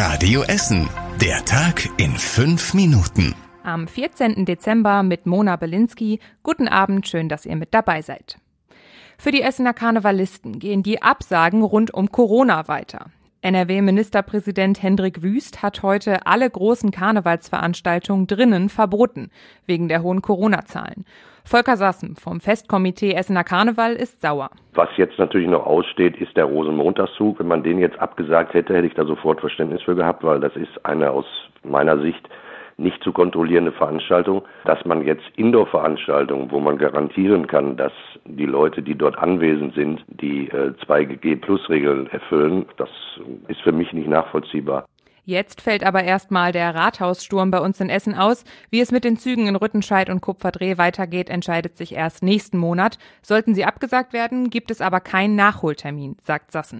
Radio Essen. Der Tag in fünf Minuten. Am 14. Dezember mit Mona Belinsky. Guten Abend, schön, dass ihr mit dabei seid. Für die Essener Karnevalisten gehen die Absagen rund um Corona weiter. NRW-Ministerpräsident Hendrik Wüst hat heute alle großen Karnevalsveranstaltungen drinnen verboten, wegen der hohen Corona-Zahlen. Volker Sassen vom Festkomitee Essener Karneval ist sauer. Was jetzt natürlich noch aussteht, ist der Rosenmontagszug. Wenn man den jetzt abgesagt hätte, hätte ich da sofort Verständnis für gehabt, weil das ist eine aus meiner Sicht nicht zu kontrollierende Veranstaltung, dass man jetzt Indoor-Veranstaltungen, wo man garantieren kann, dass die Leute, die dort anwesend sind, die äh, 2G-Plus-Regeln erfüllen, das ist für mich nicht nachvollziehbar. Jetzt fällt aber erstmal der Rathaussturm bei uns in Essen aus. Wie es mit den Zügen in Rüttenscheid und Kupferdreh weitergeht, entscheidet sich erst nächsten Monat. Sollten sie abgesagt werden, gibt es aber keinen Nachholtermin, sagt Sassen.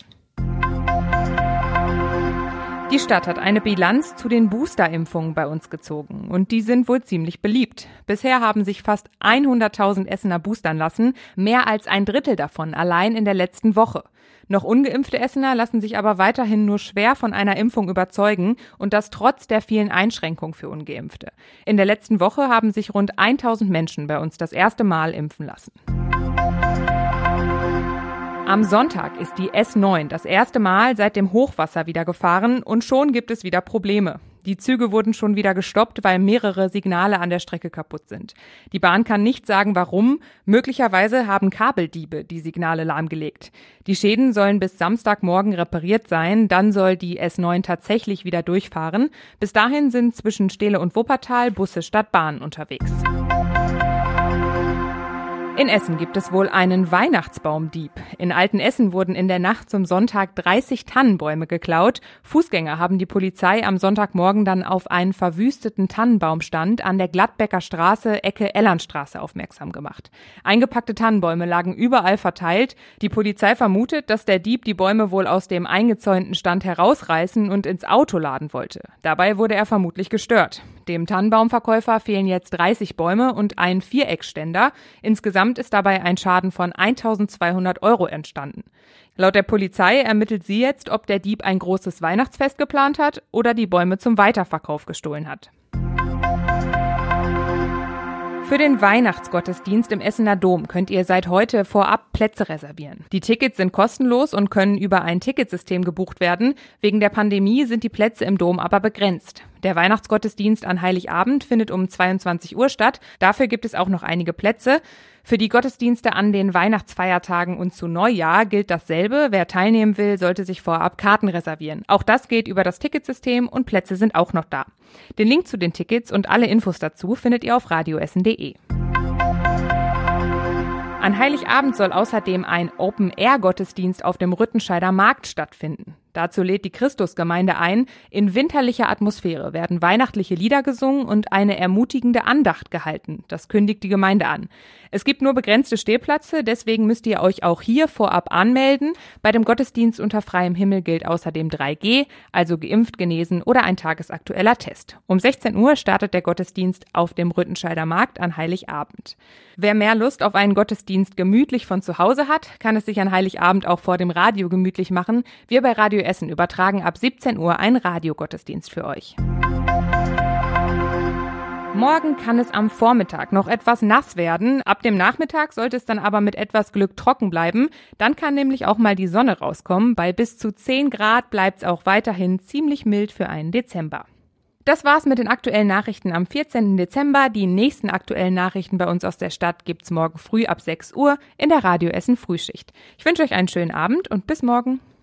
Die Stadt hat eine Bilanz zu den Boosterimpfungen bei uns gezogen und die sind wohl ziemlich beliebt. Bisher haben sich fast 100.000 Essener boostern lassen, mehr als ein Drittel davon allein in der letzten Woche. Noch ungeimpfte Essener lassen sich aber weiterhin nur schwer von einer Impfung überzeugen und das trotz der vielen Einschränkungen für ungeimpfte. In der letzten Woche haben sich rund 1000 Menschen bei uns das erste Mal impfen lassen. Am Sonntag ist die S9 das erste Mal seit dem Hochwasser wieder gefahren und schon gibt es wieder Probleme. Die Züge wurden schon wieder gestoppt, weil mehrere Signale an der Strecke kaputt sind. Die Bahn kann nicht sagen, warum. Möglicherweise haben Kabeldiebe die Signale lahmgelegt. Die Schäden sollen bis Samstagmorgen repariert sein. Dann soll die S9 tatsächlich wieder durchfahren. Bis dahin sind zwischen Steele und Wuppertal Busse statt Bahn unterwegs. In Essen gibt es wohl einen Weihnachtsbaumdieb. In Altenessen wurden in der Nacht zum Sonntag 30 Tannenbäume geklaut. Fußgänger haben die Polizei am Sonntagmorgen dann auf einen verwüsteten Tannenbaumstand an der Gladbecker Straße Ecke Ellernstraße aufmerksam gemacht. Eingepackte Tannenbäume lagen überall verteilt. Die Polizei vermutet, dass der Dieb die Bäume wohl aus dem eingezäunten Stand herausreißen und ins Auto laden wollte. Dabei wurde er vermutlich gestört. Dem Tannenbaumverkäufer fehlen jetzt 30 Bäume und ein Viereckständer. Insgesamt ist dabei ein Schaden von 1200 Euro entstanden. Laut der Polizei ermittelt sie jetzt, ob der Dieb ein großes Weihnachtsfest geplant hat oder die Bäume zum Weiterverkauf gestohlen hat. Für den Weihnachtsgottesdienst im Essener Dom könnt ihr seit heute vorab Plätze reservieren. Die Tickets sind kostenlos und können über ein Ticketsystem gebucht werden. Wegen der Pandemie sind die Plätze im Dom aber begrenzt. Der Weihnachtsgottesdienst an Heiligabend findet um 22 Uhr statt. Dafür gibt es auch noch einige Plätze. Für die Gottesdienste an den Weihnachtsfeiertagen und zu Neujahr gilt dasselbe. Wer teilnehmen will, sollte sich vorab Karten reservieren. Auch das geht über das Ticketsystem und Plätze sind auch noch da. Den Link zu den Tickets und alle Infos dazu findet ihr auf radioessen.de. An Heiligabend soll außerdem ein Open-Air-Gottesdienst auf dem Rüttenscheider Markt stattfinden. Dazu lädt die Christusgemeinde ein. In winterlicher Atmosphäre werden weihnachtliche Lieder gesungen und eine ermutigende Andacht gehalten. Das kündigt die Gemeinde an. Es gibt nur begrenzte Stehplätze, deswegen müsst ihr euch auch hier vorab anmelden. Bei dem Gottesdienst unter freiem Himmel gilt außerdem 3G, also geimpft, genesen oder ein tagesaktueller Test. Um 16 Uhr startet der Gottesdienst auf dem Rüttenscheider Markt an Heiligabend. Wer mehr Lust auf einen Gottesdienst gemütlich von zu Hause hat, kann es sich an Heiligabend auch vor dem Radio gemütlich machen. Wir bei Radio Essen übertragen ab 17 Uhr einen Radiogottesdienst für euch. Morgen kann es am Vormittag noch etwas nass werden. Ab dem Nachmittag sollte es dann aber mit etwas Glück trocken bleiben. Dann kann nämlich auch mal die Sonne rauskommen. Bei bis zu 10 Grad bleibt es auch weiterhin ziemlich mild für einen Dezember. Das war's mit den aktuellen Nachrichten am 14. Dezember. Die nächsten aktuellen Nachrichten bei uns aus der Stadt gibt's morgen früh ab 6 Uhr in der Radio Essen Frühschicht. Ich wünsche euch einen schönen Abend und bis morgen.